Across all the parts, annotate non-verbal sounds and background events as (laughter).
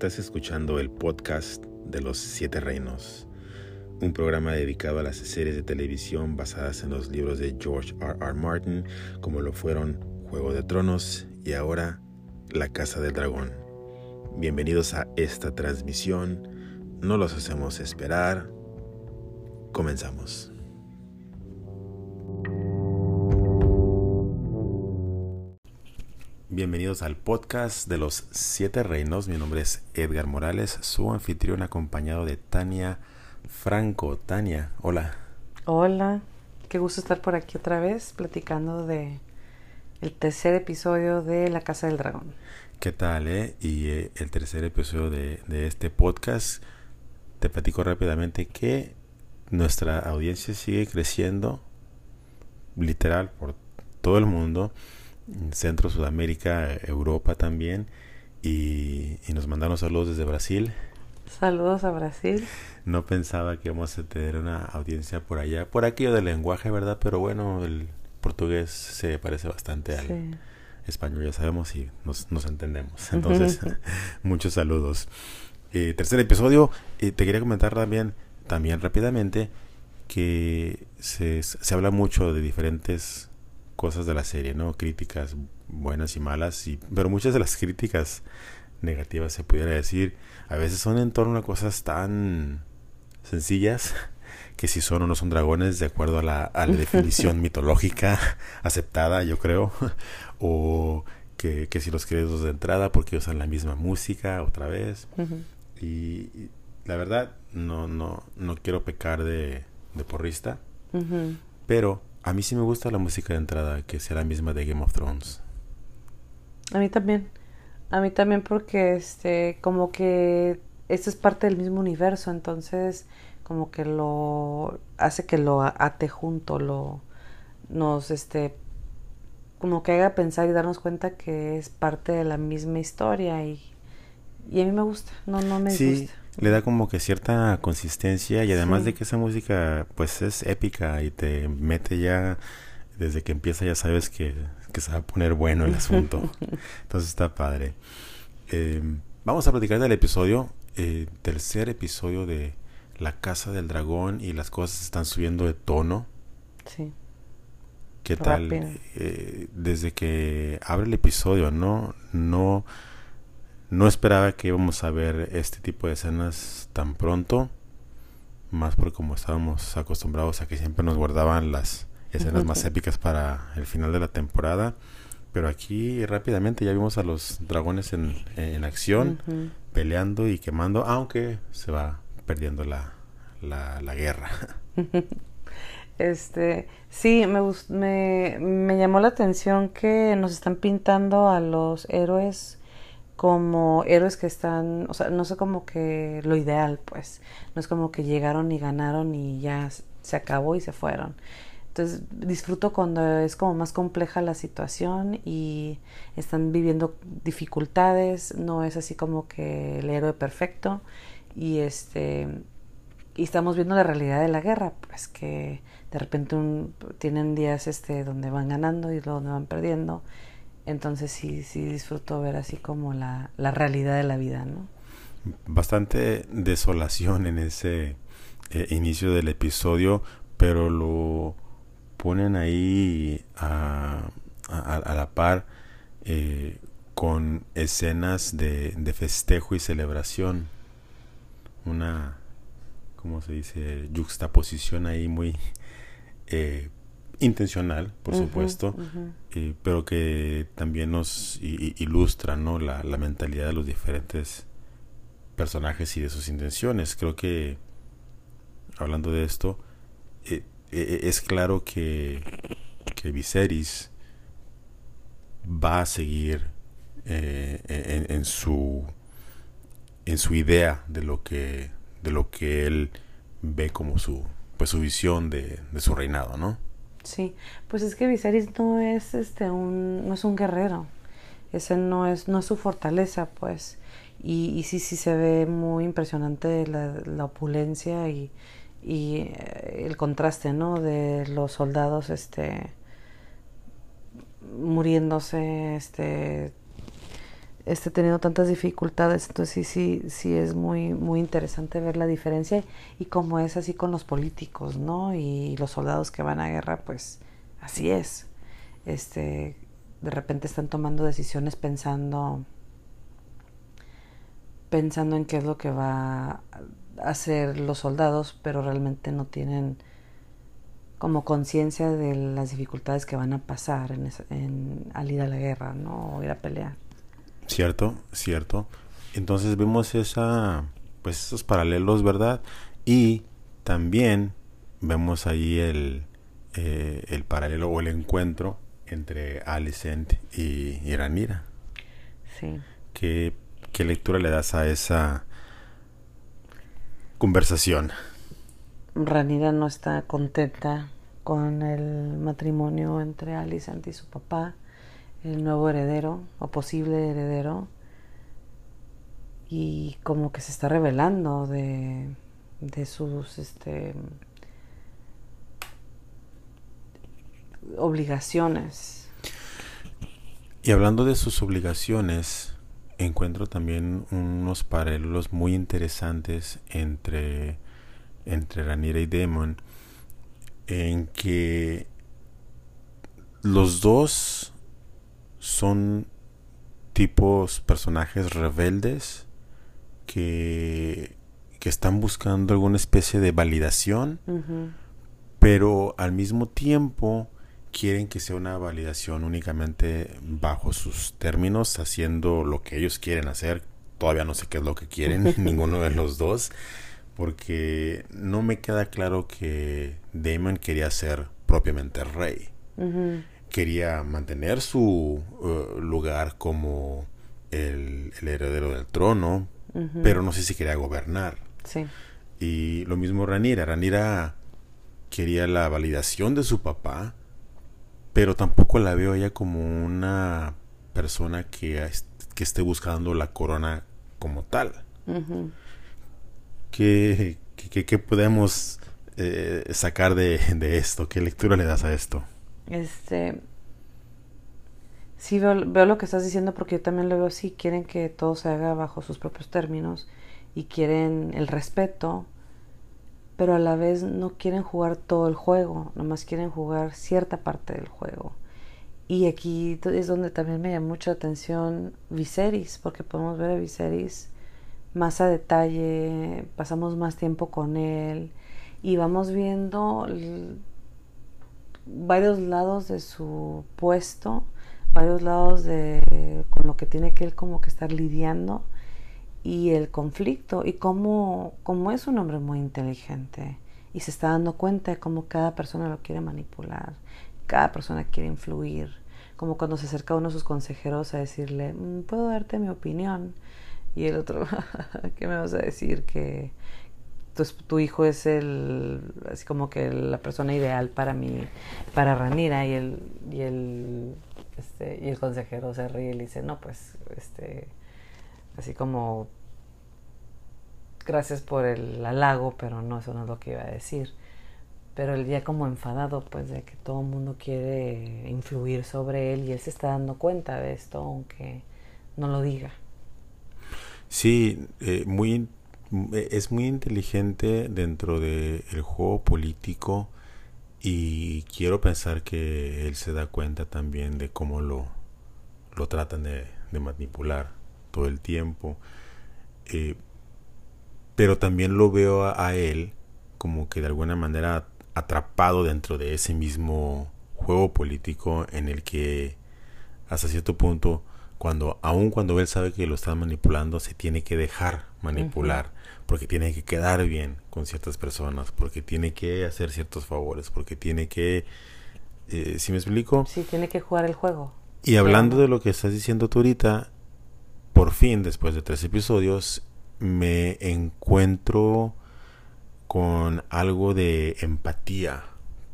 Estás escuchando el podcast de los Siete Reinos, un programa dedicado a las series de televisión basadas en los libros de George R. R. Martin, como lo fueron Juego de Tronos y ahora La Casa del Dragón. Bienvenidos a esta transmisión, no los hacemos esperar, comenzamos. Bienvenidos al podcast de los siete reinos. Mi nombre es Edgar Morales, su anfitrión acompañado de Tania Franco. Tania, hola. Hola, qué gusto estar por aquí otra vez platicando de el tercer episodio de La Casa del Dragón. ¿Qué tal, eh? Y eh, el tercer episodio de, de este podcast, te platico rápidamente que nuestra audiencia sigue creciendo, literal, por todo el mundo Centro, Sudamérica, Europa también. Y, nos mandaron saludos desde Brasil. Saludos a Brasil. No pensaba que íbamos a tener una audiencia por allá, por aquello del lenguaje, ¿verdad? Pero bueno, el portugués se parece bastante al español, ya sabemos, y nos, entendemos. (laughs) Entonces, (laughs) muchos saludos. Eh, tercer episodio, te quería comentar también, también rápidamente, que se, se habla mucho de diferentes cosas de la serie, ¿no? Críticas buenas y malas, y, pero muchas de las críticas negativas se pudiera decir, a veces son en torno a cosas tan sencillas (laughs) que si son o no son dragones de acuerdo a la, a la definición (laughs) mitológica (laughs) aceptada, yo creo, o que, que, si los créditos de entrada porque usan la misma música otra vez. y, la verdad, no, no, no quiero pecar de, de porrista, pero a mí sí me gusta la música de entrada, que sea la misma de Game of Thrones. A mí también. A mí también porque este como que esto es parte del mismo universo, entonces como que lo hace que lo ate junto, lo nos este como que haga pensar y darnos cuenta que es parte de la misma historia y, y a mí me gusta, no no me sí, le da como que cierta consistencia y además de que esa música pues es épica y te mete ya desde que empieza ya sabes que, se va a poner bueno el asunto. (laughs) Entonces está padre. Em, vamos a platicar del episodio eh, tercer episodio de la casa del dragón y las cosas están subiendo de tono. Sí. Qué tal eh, desde que abre el episodio no no no esperaba que íbamos a ver este tipo de escenas tan pronto, más porque como estábamos acostumbrados a que siempre nos guardaban las escenas más épicas para el final de la temporada. Pero aquí rápidamente ya vimos a los dragones en, en acción, peleando y quemando, aunque se va perdiendo la, la, la guerra. (laughs) Este, sí, me, me, me llamó la atención que nos están pintando a los héroes como héroes que están, o sea, no sé como que lo ideal, pues, no es como que llegaron y ganaron y ya se acabó y se fueron. Entonces disfruto cuando es como más compleja la situación y están viviendo dificultades, no es así como que el héroe perfecto y este y estamos viendo la realidad de la guerra, pues que de repente tienen días este donde van ganando y luego van perdiendo entonces sí, sí disfruto ver así como la, la realidad de la vida, ¿no? Bastante desolación en ese eh, inicio del episodio, pero lo ponen ahí a, a, la par eh, con escenas de, de, festejo y celebración. Una, ¿cómo se dice? Juxtaposición ahí muy eh, intencional, por supuesto, eh, pero que también nos ilustra ¿no? La, mentalidad de los diferentes personajes y de sus intenciones. Creo que, hablando de esto, eh, eh, es claro que, que Viserys va a seguir en, su en su idea de lo que de lo que él ve como su pues su visión de, de su reinado, ¿no? Sí, pues es que Viserys no es este un no es un guerrero. Ese no es no es su fortaleza, pues. Y, sí sí se ve muy impresionante la, la opulencia y, y eh, el contraste, ¿no? De los soldados este muriéndose este esté teniendo tantas dificultades. Entonces sí, sí, sí es muy, muy interesante ver la diferencia y cómo es así con los políticos, ¿no? Y los soldados que van a guerra, pues así es. Este, de repente están tomando decisiones pensando pensando en qué es lo que va a hacer los soldados, pero realmente no tienen como conciencia de las dificultades que van a pasar en, al ir a la guerra, ¿no? O ir a pelear. Cierto, cierto. Entonces vemos esa, pues esos paralelos, ¿verdad? Y también vemos ahí el, eh, el paralelo o el encuentro entre Alicent y, y Ranira. Sí. ¿Qué, ¿Qué lectura le das a esa conversación? Ranira no está contenta con el matrimonio entre Alicent y su papá, el nuevo heredero o posible heredero, y como que se está revelando de, de sus este, obligaciones. Y hablando de sus obligaciones, encuentro también unos paralelos muy interesantes entre, entre Ranira y Demon, en que los dos son tipos, personajes rebeldes que, que están buscando alguna especie de validación, pero al mismo tiempo quieren que sea una validación únicamente bajo sus términos, haciendo lo que ellos quieren hacer. Todavía no sé qué es lo que quieren, (laughs) ninguno de los dos, porque no me queda claro que Damon quería ser propiamente rey. Quería mantener su uh, lugar como el, heredero del trono, pero no sé si quería gobernar. Y lo mismo Ranira. Ranira quería la validación de su papá, pero tampoco la veo ella como una persona que, que esté buscando la corona como tal. ¿Qué, podemos eh, sacar de, esto? ¿Qué lectura le das a esto? Este. Sí, veo, lo que estás diciendo porque yo también lo veo así. Quieren que todo se haga bajo sus propios términos y quieren el respeto pero a la vez no quieren jugar todo el juego, nomás quieren jugar cierta parte del juego. Y aquí es donde también me llama mucha atención Viserys, porque podemos ver a Viserys más a detalle, pasamos más tiempo con él y vamos viendo varios lados de su puesto, varios lados de con lo que tiene que él como que estar lidiando y el conflicto y cómo, cómo es un hombre muy inteligente y se está dando cuenta de cómo cada persona lo quiere manipular, cada persona quiere influir, como cuando se acerca uno de sus consejeros a decirle, mm, puedo darte mi opinión y el otro, (laughs) ¿qué me vas a decir? Que tu, tu hijo es el, así como que la persona ideal para mí, para Ranira y el, y el, este, y el consejero se ríe y le dice, no, pues, este, así como gracias por el halago, pero no, eso no es lo que iba a decir. Pero el día como enfadado, pues de que todo el mundo quiere influir sobre él y él se está dando cuenta de esto, aunque no lo diga. Sí, eh, muy, es muy inteligente dentro del juego político y quiero pensar que él se da cuenta también de cómo lo, lo tratan de, de manipular todo el tiempo. Eh, pero también lo veo a, él como que de alguna manera atrapado dentro de ese mismo juego político en el que hasta cierto punto cuando aun cuando él sabe que lo están manipulando se tiene que dejar manipular porque tiene que quedar bien con ciertas personas porque tiene que hacer ciertos favores porque tiene que eh, ¿sí me explico? Sí, tiene que jugar el juego. Y hablando de lo que estás diciendo tú ahorita, por fin, después de tres episodios, me encuentro con algo de empatía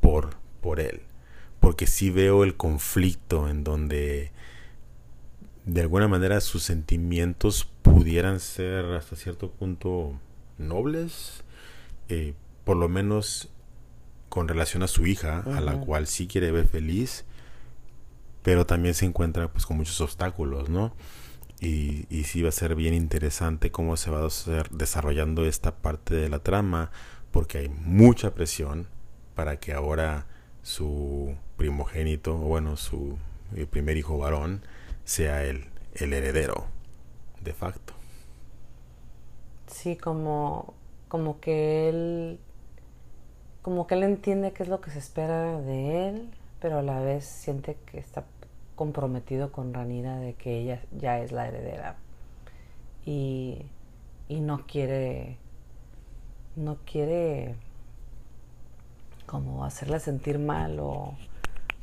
por, por él. Porque sí veo el conflicto en donde de alguna manera sus sentimientos pudieran ser hasta cierto punto nobles. Eh, por lo menos con relación a su hija, a la cual sí quiere ver feliz, pero también se encuentra pues con muchos obstáculos, ¿no? Y, y sí va a ser bien interesante cómo se va a ser desarrollando esta parte de la trama, porque hay mucha presión para que ahora su primogénito, o bueno, su eh, primer hijo varón, sea el, el heredero, de facto. Sí, como, como que él, como que él entiende qué es lo que se espera de él, pero a la vez siente que está comprometido con Ranira de que ella ya es la heredera y, y no quiere no quiere como hacerla sentir mal o,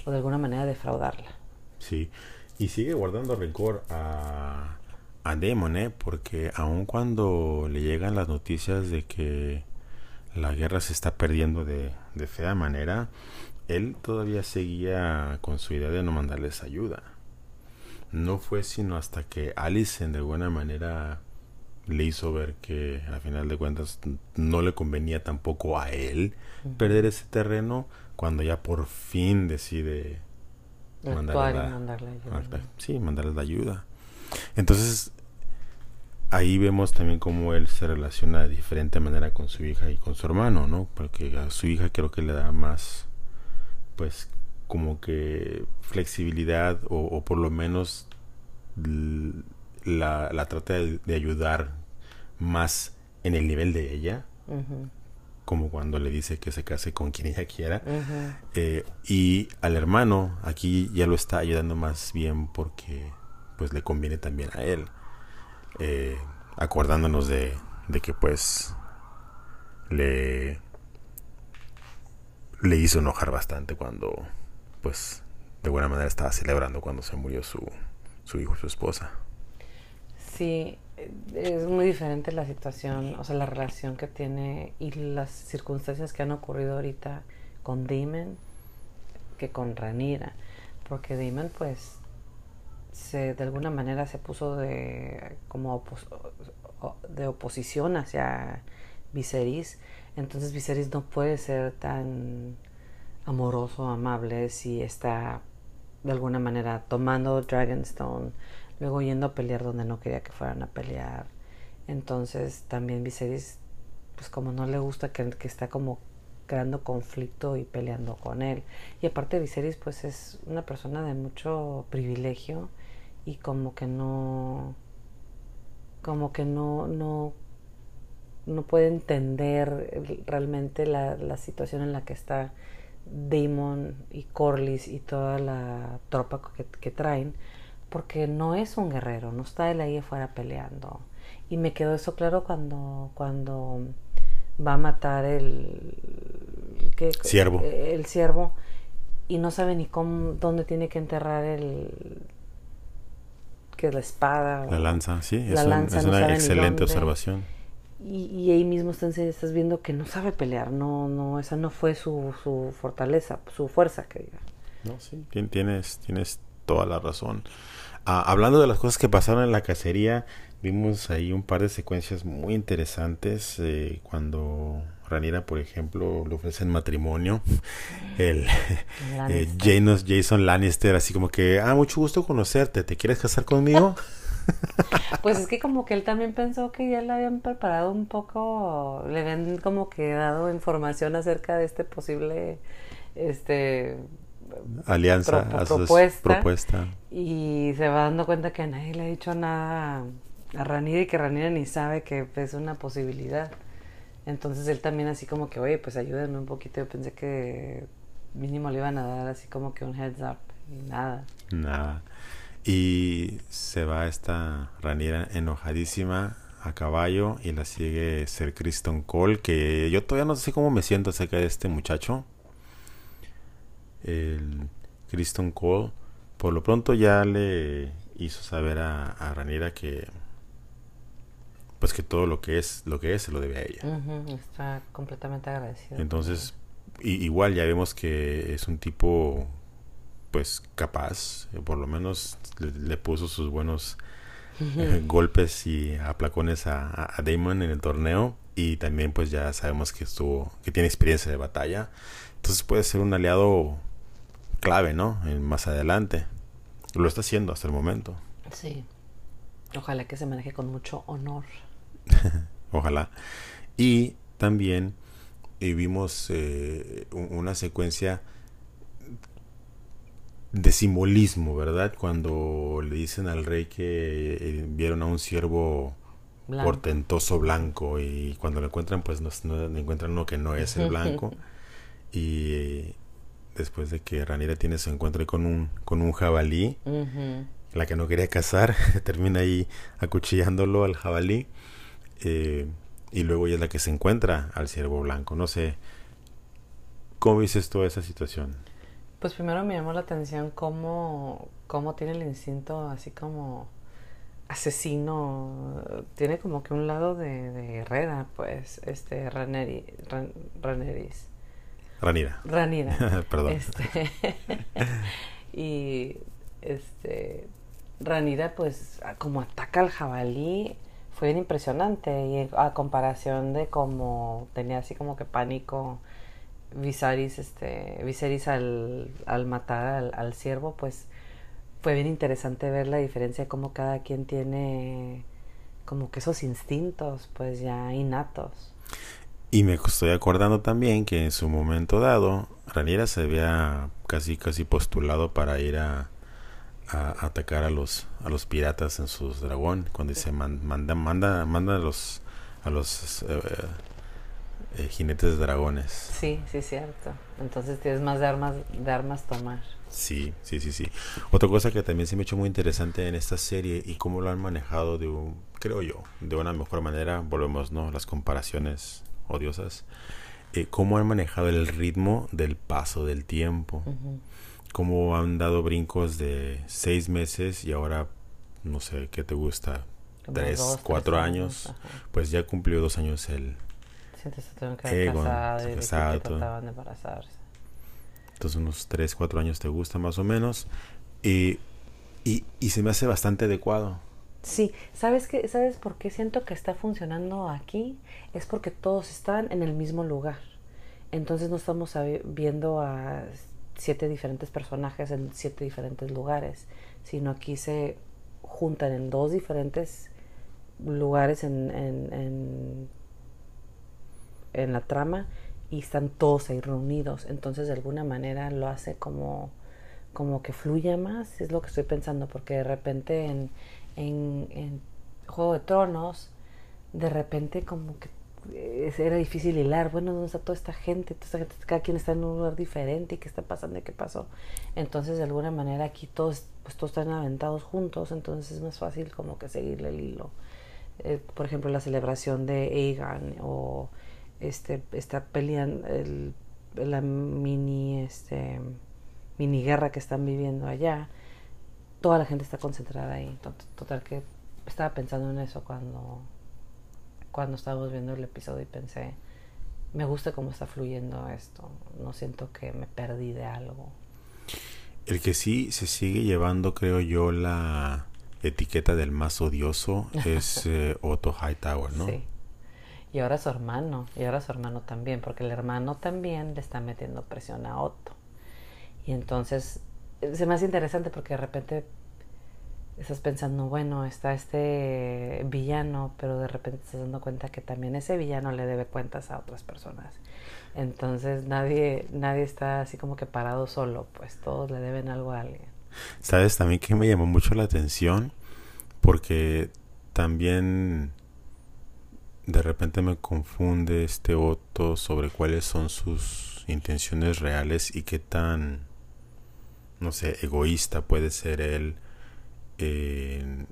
o de alguna manera defraudarla. Sí, y sigue guardando rencor a, a Demon, ¿eh? Porque aun cuando le llegan las noticias de que la guerra se está perdiendo de, de fea manera, él todavía seguía con su idea de no mandarles ayuda. No fue sino hasta que Allison de alguna manera le hizo ver que a final de cuentas no le convenía tampoco a él perder ese terreno cuando ya por fin decide mandarle la, ayuda. Sí, mandarle la ayuda. Entonces ahí vemos también cómo él se relaciona de diferente manera con su hija y con su hermano, ¿no? Porque a su hija creo que le da más pues como que flexibilidad o, por lo menos la, la trata de, ayudar más en el nivel de ella como cuando le dice que se case con quien ella quiera. Eh, y al hermano aquí ya lo está ayudando más bien porque pues le conviene también a él eh, acordándonos de, de que pues le le hizo enojar bastante cuando, pues, de buena manera estaba celebrando cuando se murió su, su hijo, su esposa. Sí, es muy diferente la situación, o sea, la relación que tiene y las circunstancias que han ocurrido ahorita con Damon que con Ranira, porque Damon, pues, se, de alguna manera se puso de como de oposición hacia Viserys entonces Viserys no puede ser tan amoroso, amable si está de alguna manera tomando Dragonstone, luego yendo a pelear donde no quería que fueran a pelear. Entonces también Viserys, pues como no le gusta que, que está como creando conflicto y peleando con él. Y aparte Viserys pues es una persona de mucho privilegio y como que no como que no no no puede entender realmente la, la, situación en la que está Damon y Corlys y toda la tropa que, traen, porque no es un guerrero, no está él ahí afuera peleando. Y me quedó eso claro cuando, cuando va a matar el, ciervo. el ciervo y no sabe ni cómo, dónde tiene que enterrar el que es la espada. La lanza, sí, es, una excelente observación y, ahí mismo estás, estás, viendo que no sabe pelear, no, no, esa no fue su, su fortaleza, su fuerza, que diga. No, sí, tienes, tienes toda la razón. Ah, hablando de las cosas que pasaron en la cacería, vimos ahí un par de secuencias muy interesantes eh, cuando Ranira, por ejemplo, le ofrecen matrimonio. El eh, Jason Lannister, así como que, ah, mucho gusto conocerte, ¿te quieres casar conmigo? (laughs) Pues es que como que él también pensó que ya le habían preparado un poco, le habían como que dado información acerca de este posible, este alianza, a propuesta, y se va dando cuenta que nadie le ha dicho nada a Ranira y que Ranira ni sabe que es una posibilidad. Entonces él también así como que, oye, pues ayúdenme un poquito. Yo pensé que mínimo le iban a dar así como que un heads up y nada. Nada. Y se va esta Raniera enojadísima a caballo y la sigue Ser Kristen Cole, que yo todavía no sé cómo me siento acerca de este muchacho. El Kristen Cole, por lo pronto ya le hizo saber a, a Raniera que pues que todo lo que es lo que es se lo debe a ella. está completamente agradecido. Entonces, igual ya vemos que es un tipo pues capaz, eh, por lo menos le, puso sus buenos eh, golpes y aplacones a, a, Damon en el torneo y también pues ya sabemos que estuvo, que tiene experiencia de batalla, entonces puede ser un aliado clave, ¿no? En, más adelante. Lo está haciendo hasta el momento. Sí. Ojalá que se maneje con mucho honor. (laughs) Ojalá. Y también eh, vimos eh, una secuencia de simbolismo, ¿verdad? Cuando le dicen al rey que eh, vieron a un siervo portentoso blanco y cuando lo encuentran pues no, encuentran uno que no es el blanco (laughs) y después de que Ranira tiene su encuentro con un con un jabalí la que no quería cazar (laughs) termina ahí acuchillándolo al jabalí eh, y luego ella es la que se encuentra al ciervo blanco no sé cómo dices toda esa situación pues primero me llamó la atención cómo, cómo tiene el instinto así como asesino. Tiene como que un lado de, de Herrera, pues, este Raneri, Raneris. Ranira. Ranira. (laughs) Perdón. Este, (laughs) y este Ranira, pues, como ataca al jabalí, fue bien impresionante. Y a comparación de como tenía así como que pánico Viserys, este, Viserys al, al matar al, al ciervo, pues fue bien interesante ver la diferencia de cómo cada quien tiene como que esos instintos pues ya innatos. Y me estoy acordando también que en su momento dado, Raniera se había casi casi postulado para ir a, a atacar a los a los piratas en sus dragón cuando dice manda manda manda a los a los eh, eh, jinetes de dragones. Sí, sí, cierto. Entonces tienes más de armas, de armas tomar. Sí, sí, sí, sí. Otra cosa que también se me ha hecho muy interesante en esta serie y cómo lo han manejado de un, creo yo, de una mejor manera, volvemos, ¿no? Las comparaciones odiosas. Eh, cómo han manejado el ritmo del paso del tiempo. Cómo han dado brincos de seis meses y ahora, no sé, ¿qué te gusta? tres, cuatro años. Pues ya cumplió dos años el, entonces unos 3, 4 años te gusta más o menos. Y, y, y se me hace bastante adecuado. Sí, ¿sabes qué? ¿Sabes por qué siento que está funcionando aquí? Es porque todos están en el mismo lugar. Entonces no estamos viendo a siete diferentes personajes en siete diferentes lugares, sino aquí se juntan en dos diferentes lugares en, en en la trama y están todos ahí reunidos. Entonces de alguna manera lo hace como, como que fluya más, es lo que estoy pensando, porque de repente en, en, Juego de Tronos, de repente como que era difícil hilar, bueno, ¿dónde está toda esta gente? cada quien está en un lugar diferente y qué está pasando qué pasó. Entonces, de alguna manera aquí todos, pues todos están aventados juntos, entonces es más fácil como que seguirle el hilo. Eh, por ejemplo, la celebración de Aegon o este, está peleando el, la mini, este, mini guerra que están viviendo allá, toda la gente está concentrada ahí. Total que estaba pensando en eso cuando, cuando estábamos viendo el episodio y pensé, me gusta cómo está fluyendo esto, no siento que me perdí de algo. El que sí se sigue llevando, creo yo, la etiqueta del más odioso es (laughs) eh, Otto Hightower, ¿no? Sí. Y ahora su hermano, y ahora su hermano también, porque el hermano también le está metiendo presión a Otto. Y entonces se me hace interesante porque de repente estás pensando, bueno, está este villano, pero de repente estás dando cuenta que también ese villano le debe cuentas a otras personas. Entonces nadie, nadie está así como que parado solo, pues todos le deben algo a alguien. Sabes también que me llamó mucho la atención porque también de repente me confunde este Otto sobre cuáles son sus intenciones reales y qué tan, no sé, egoísta puede ser él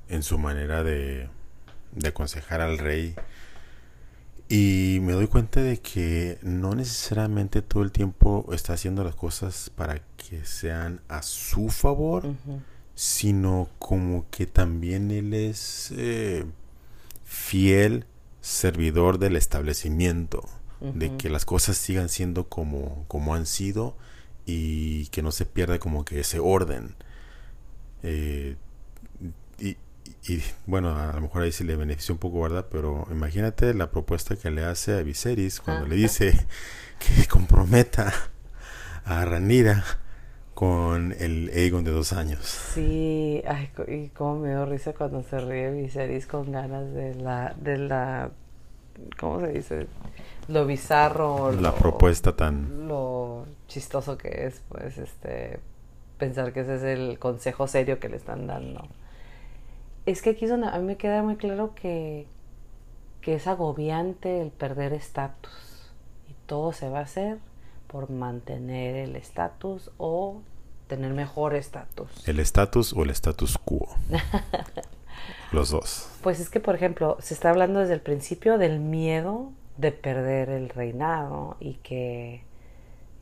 en, su manera de, de aconsejar al rey. Y me doy cuenta de que no necesariamente todo el tiempo está haciendo las cosas para que sean a su favor, sino como que también él es eh, fiel servidor del establecimiento, de que las cosas sigan siendo como, como han sido y que no se pierda como que ese orden. Eh, y, y, bueno, a lo mejor ahí sí le beneficia un poco, ¿verdad? Pero imagínate la propuesta que le hace a Viserys cuando le dice (laughs) que comprometa a Ranira con el Aegon de dos años. Sí, ay, y cómo me dio risa cuando se ríe Viserys con ganas de la, de la, ¿cómo se dice? Lo bizarro. La propuesta tan... Lo chistoso que es, pues, este, pensar que ese es el consejo serio que le están dando. Es que aquí es a mí me queda muy claro que, que es agobiante el perder estatus. Y todo se va a hacer por mantener el estatus o tener mejor estatus. ¿El estatus o el status quo? (laughs) Los dos. Pues es que, por ejemplo, se está hablando desde el principio del miedo de perder el reinado y que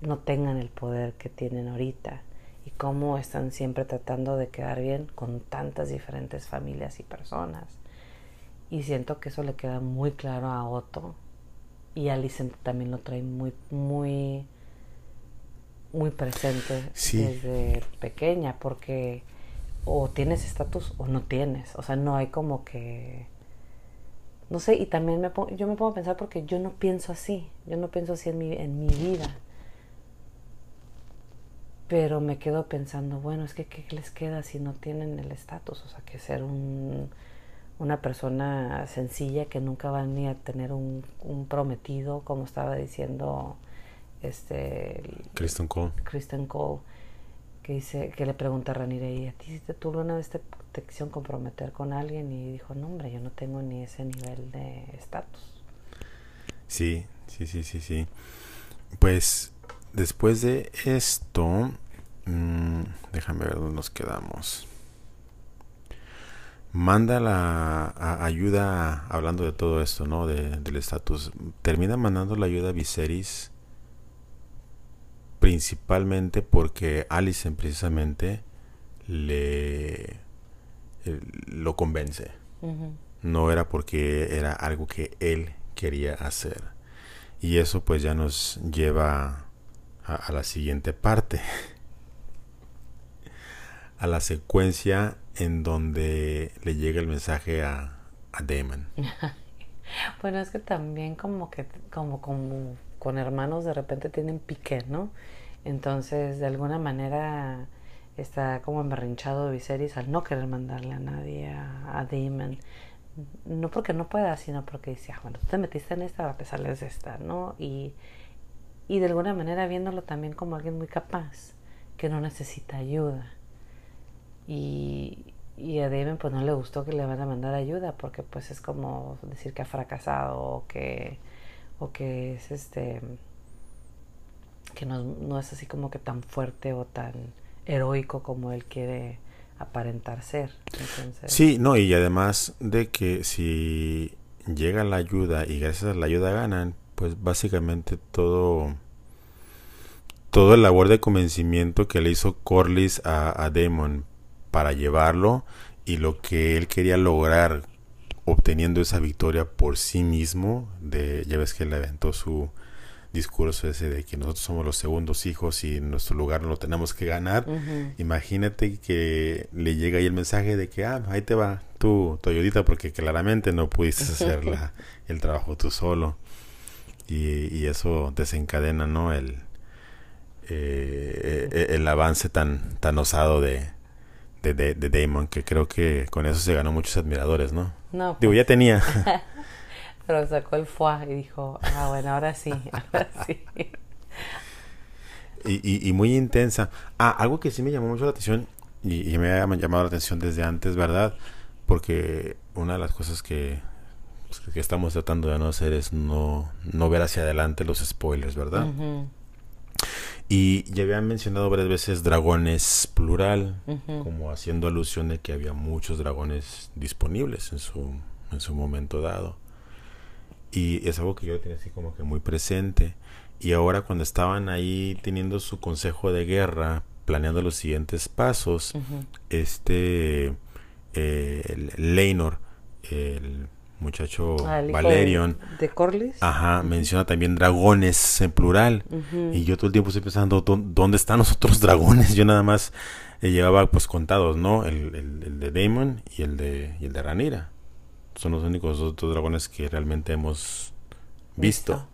no tengan el poder que tienen ahorita y cómo están siempre tratando de quedar bien con tantas diferentes familias y personas. Y siento que eso le queda muy claro a Otto y Alicent también lo trae muy, muy, muy presente desde pequeña porque o tienes estatus o no tienes. O sea, no hay como que no sé, y también me yo me pongo a pensar porque yo no pienso así, yo no pienso así en mi, en mi vida. Pero me quedo pensando, bueno, es que ¿qué les queda si no tienen el estatus? O sea, que ser un, una persona sencilla que nunca va ni a tener un, un prometido, como estaba diciendo este Kristen Cole. Kristen Cole que dice que le pregunta a Ranire y a ti te tuvo una vez te, te quisieron comprometer con alguien y dijo no hombre yo no tengo ni ese nivel de estatus sí sí sí sí sí pues después de esto mmm, déjame ver dónde nos quedamos manda la ayuda hablando de todo esto no de, del estatus termina mandando la ayuda a Viserys principalmente porque Alison precisamente le eh, lo convence. No era porque era algo que él quería hacer. Y eso pues ya nos lleva a, la siguiente parte. a la secuencia en donde le llega el mensaje a, a Damon. (laughs) bueno, es que también como que como como con hermanos de repente tienen pique, ¿no? Entonces, de alguna manera está como emberrinchado Viserys al no querer mandarle a nadie a, Damon. No porque no pueda, sino porque dice, ah, bueno, tú te metiste en esta, a pesar de esta, ¿no? Y, y de alguna manera viéndolo también como alguien muy capaz, que no necesita ayuda. Y, a Damon pues no le gustó que le van a mandar ayuda, porque pues es como decir que ha fracasado o que o que es este que no, no, es así como que tan fuerte o tan heroico como él quiere aparentar ser. Sí, no, y además de que si llega la ayuda y gracias a la ayuda ganan, pues básicamente todo todo el labor de convencimiento que le hizo Corlys a, a Damon para llevarlo y lo que él quería lograr obteniendo esa victoria por sí mismo, de ya ves que le aventó su discurso ese de que nosotros somos los segundos hijos y nuestro lugar no lo tenemos que ganar. Imagínate que le llega ahí el mensaje de que, ah, ahí te va tu, tu ayudita porque claramente no pudiste (laughs) hacer el trabajo tú solo. Y, y eso desencadena, ¿no? El, eh, e, el avance tan, tan osado de, de, de, Damon, que creo que con eso se ganó muchos admiradores, ¿no? No. Digo, ya pues. tenía. (laughs) Pero sacó el foie y dijo, ah, bueno, ahora sí, (laughs) ahora sí. Y, y, muy intensa. Ah, algo que sí me llamó mucho la atención y, me ha llamado la atención desde antes, ¿verdad? Porque una de las cosas que, pues, que estamos tratando de no hacer es no, no ver hacia adelante los spoilers, ¿verdad? Y ya habían mencionado varias veces dragones plural, como haciendo alusión de que había muchos dragones disponibles en su, en su momento dado. Y es algo que yo tenía así como que muy presente. Y ahora cuando estaban ahí teniendo su consejo de guerra, planeando los siguientes pasos, este eh, Leinor, el muchacho Valerion. De, Corlys. Ajá, menciona también dragones en plural. Y yo todo el tiempo estoy pensando, ¿dónde están los otros dragones? Yo nada más eh, llevaba pues contados, ¿no? El, el, de Daemon y el de, y el de Ranira. Son los únicos dos, dragones que realmente hemos visto.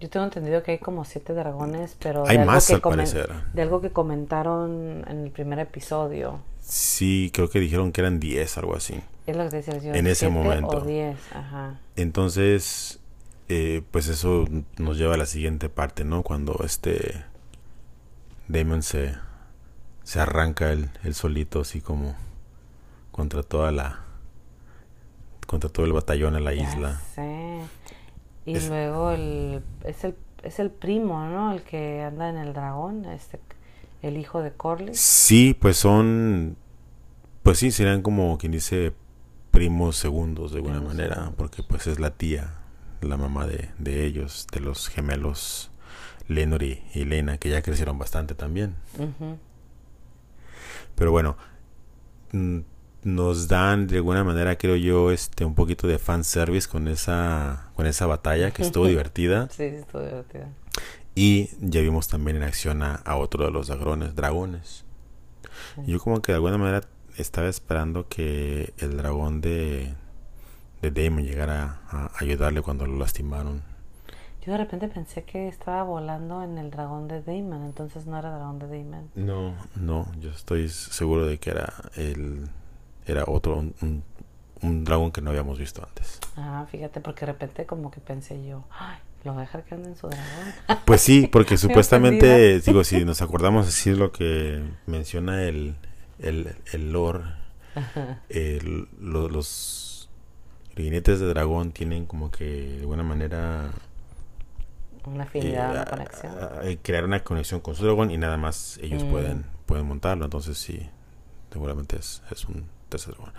Yo tengo entendido que hay como siete dragones, pero hay de más algo al parecer. De algo que comentaron en el primer episodio. Sí, creo que dijeron que eran 10, algo así. Es lo que decía yo, En ese momento. O 10, ajá. Entonces, eh, pues eso nos lleva a la siguiente parte, ¿no? Cuando este Damon se, se arranca el, el solito, así como contra toda la. contra todo el batallón en la Ya isla. sé. Y Es- luego el es el es el primo, ¿no? El que anda en el dragón, este el hijo de Corlys. Sí, pues son. Pues sí, serían como quien dice primos segundos de alguna Primos manera, segundos. porque pues es la tía, la mamá de, de ellos, de los gemelos Lenor y, y Lena, que ya crecieron bastante también. Pero bueno, nos dan de alguna manera, creo yo, este un poquito de fanservice con esa, con esa batalla que estuvo (laughs) divertida. Sí, estuvo divertido. Y ya vimos también en acción a, a otro de los dragones, dragones. Yo como que de alguna manera estaba esperando que el dragón de, de Damon llegara a ayudarle cuando lo lastimaron. Yo de repente pensé que estaba volando en el dragón de Damon, entonces no era dragón de Damon. No, no, yo estoy seguro de que era el era otro un, un- un dragón que no habíamos visto antes. Ah, fíjate, porque de repente como que pensé yo, ay, lo a dejar que ande en su dragón. Pues sí, porque (laughs) supuestamente, digo, si (laughs) nos acordamos así lo que menciona el, el, el lore, el- lo- los jinetes de dragón tienen como que de alguna manera Una eh, afinidad, una a- conexión. a- a crear una conexión con su dragón y nada más ellos Mm. pueden, pueden montarlo, entonces sí, seguramente es, es un tercer dragón.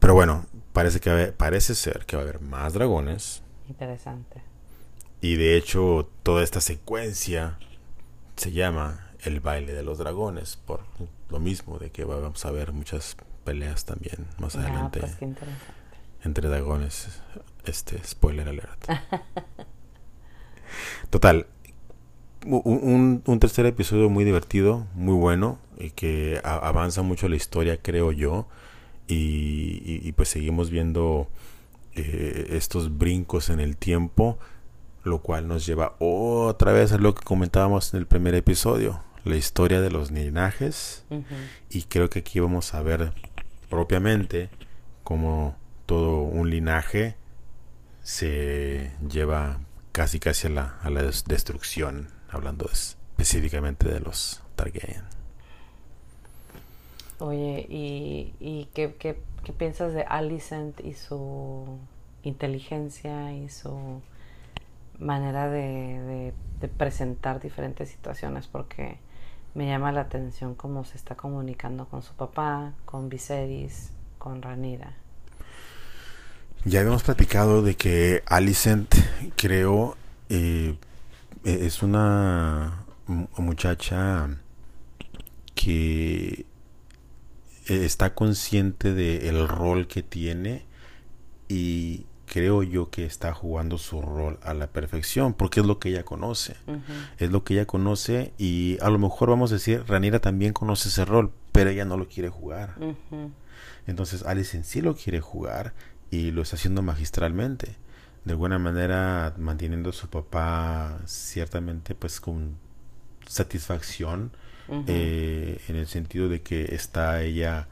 Pero bueno, parece que parece ser que va a haber más dragones. Interesante. Y de hecho, toda esta secuencia se llama el baile de los dragones, por lo mismo de que vamos a ver muchas peleas también más Ah, adelante pues qué entre dragones. Este, spoiler alert. (laughs) Total, un, un tercer episodio muy divertido, muy bueno, y que a- avanza mucho la historia, creo yo. Y, y- y pues seguimos viendo eh, estos brincos en el tiempo, lo cual nos lleva otra vez a lo que comentábamos en el primer episodio, la historia de los linajes. Y creo que aquí vamos a ver propiamente cómo todo un linaje se lleva casi casi a la, a la des- destrucción, hablando específicamente de los Targaryen. Oye, ¿y, y qué, qué, qué piensas de Alicent y su inteligencia y su manera de, de- de presentar diferentes situaciones? Porque me llama la atención cómo se está comunicando con su papá, con Viserys, con Ranira. Ya habíamos platicado de que Alicent, creo, eh, e- es una mu- muchacha que eh, está consciente del rol que tiene y creo yo que está jugando su rol a la perfección porque es lo que ella conoce. Es lo que ella conoce y a lo mejor vamos a decir, Ranira también conoce ese rol, pero ella no lo quiere jugar. Entonces Alicent sí lo quiere jugar y lo está haciendo magistralmente. De alguna manera manteniendo a su papá ciertamente pues con satisfacción eh, en el sentido de que está ella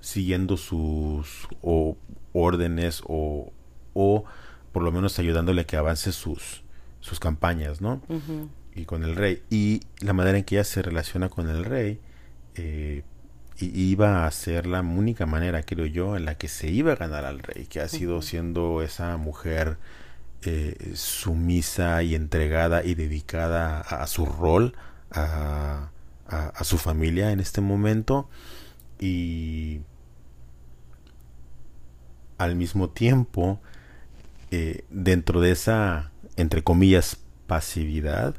siguiendo sus o- órdenes o, o por lo menos ayudándole a que avance sus, sus campañas, ¿no? Y con el rey. Y la manera en que ella se relaciona con el rey eh, iba a ser la única manera, creo yo, en la que se iba a ganar al rey, que ha sido siendo esa mujer eh, sumisa y entregada y dedicada a, a su rol, a, a- a su familia en este momento. Y al mismo tiempo, eh, dentro de esa, entre comillas, pasividad,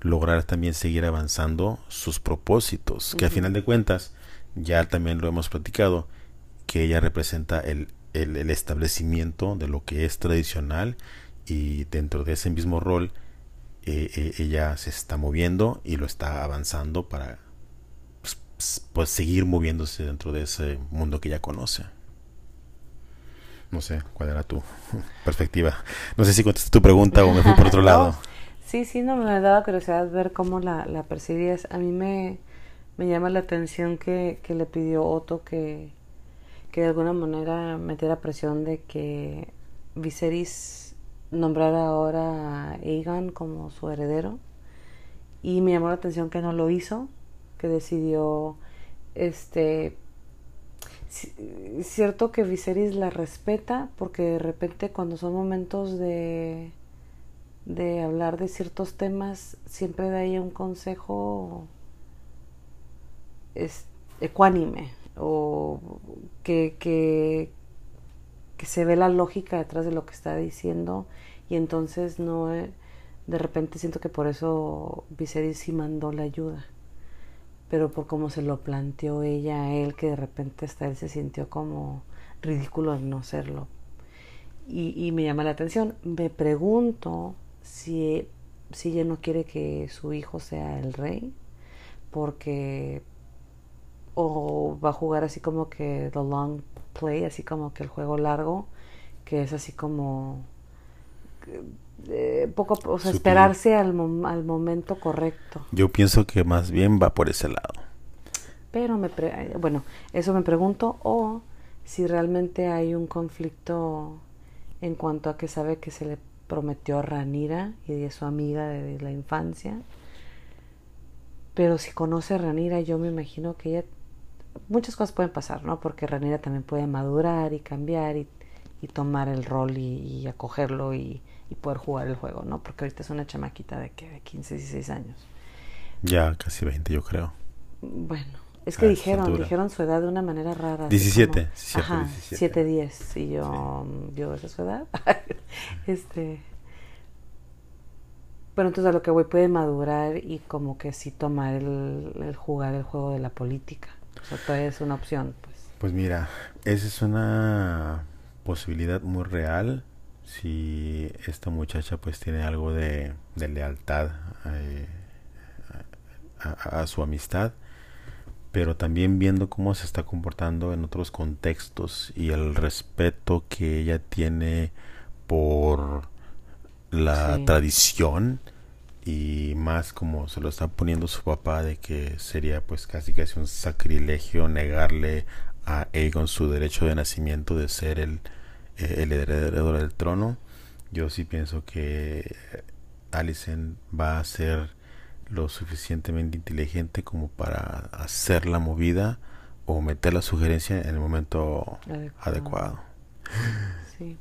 lograr también seguir avanzando sus propósitos, que a final de cuentas, ya también lo hemos platicado, que ella representa el, el, el establecimiento de lo que es tradicional y dentro de ese mismo rol eh, eh, ella se está moviendo y lo está avanzando para pues, pues, seguir moviéndose dentro de ese mundo que ella conoce. No sé cuál era tu (laughs) perspectiva. No sé si contesté tu pregunta o me fui por otro (laughs) lado. Sí, sí, no me daba curiosidad ver cómo la, la percibías. A mí me, me llama la atención que, que le pidió Otto que, que de alguna manera metiera presión de que Viserys nombrara ahora a Aegon como su heredero. Y me llamó la atención que no lo hizo, que decidió este cierto que Viserys la respeta porque de repente cuando son momentos de de hablar de ciertos temas siempre da ella un consejo es, ecuánime o que, que, que se ve la lógica detrás de lo que está diciendo y entonces no de repente siento que por eso Viserys sí mandó la ayuda pero por cómo se lo planteó ella a él, que de repente hasta él se sintió como ridículo al no serlo. Y, y me llama la atención. Me pregunto si, si ella no quiere que su hijo sea el rey, porque o va a jugar así como que the long play, así como que el juego largo, que es así como eh, poco, o sea, esperarse al, al, momento correcto. Yo pienso que más bien va por ese lado. Pero me eh, bueno, eso me pregunto o si realmente hay un conflicto en cuanto a que sabe que se le prometió a Ranira y es su amiga de la infancia. Pero si conoce a Ranira, yo me imagino que ella muchas cosas pueden pasar, ¿no? Porque Ranira también puede madurar y cambiar y, y tomar el rol y, y acogerlo y, y poder jugar el juego, ¿no? Porque ahorita es una chamaquita de que de 15, 16 años. Ya casi 20, yo creo. Bueno, es que dijeron, dijeron su edad de una manera rara. 17, como, ajá, 7, 10. Y yo, yo, esa es su edad. (laughs) este. Bueno, entonces a lo que voy puede madurar y como que sí tomar el, el jugar el juego de la política. O sea, todavía es una opción, pues. Pues mira, esa es una posibilidad muy real si esta muchacha pues tiene algo de, de lealtad eh, a, a, su amistad pero también viendo cómo se está comportando en otros contextos y el respeto que ella tiene por la sí. tradición y más como se lo está poniendo su papá de que sería pues casi casi un sacrilegio negarle a Aegon su derecho de nacimiento de ser el el heredero del trono, yo sí pienso que Alicent va a ser lo suficientemente inteligente como para hacer la movida o meter la sugerencia en el momento adecuado. adecuado. Sí.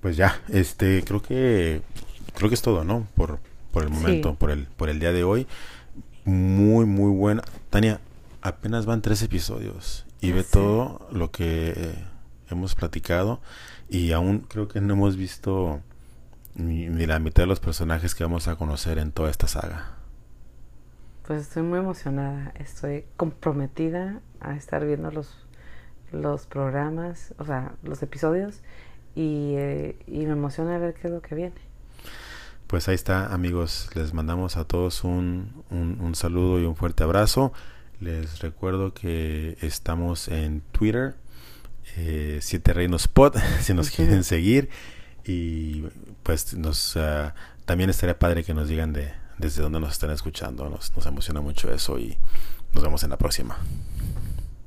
Pues ya, este, creo que creo que es todo, ¿no? Por por el momento, sí. por el por el día de hoy. Muy muy buena. Tania, apenas van tres episodios y ve sí. todo lo que hemos platicado y aún creo que no hemos visto ni, ni, la mitad de los personajes que vamos a conocer en toda esta saga. Pues estoy muy emocionada, estoy comprometida a estar viendo los, los programas, o sea, los episodios y, eh, y me emociona ver qué es lo que viene. Pues ahí está amigos, les mandamos a todos un, un, un saludo y un fuerte abrazo. Les recuerdo que estamos en Twitter, eh, siete Reinos Pod, (laughs) si nos quieren seguir. Y pues nos ah, también estaría padre que nos digan de desde dónde nos están escuchando. Nos, emociona mucho eso y nos vemos en la próxima.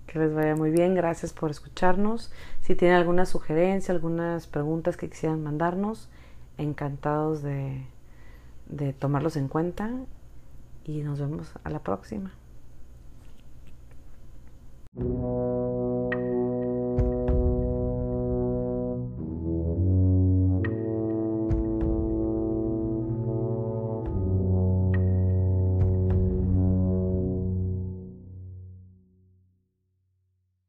Que les vaya muy bien, gracias por escucharnos. Si tienen alguna sugerencia, algunas preguntas que quisieran mandarnos, encantados de, de tomarlos en cuenta y nos vemos a la próxima.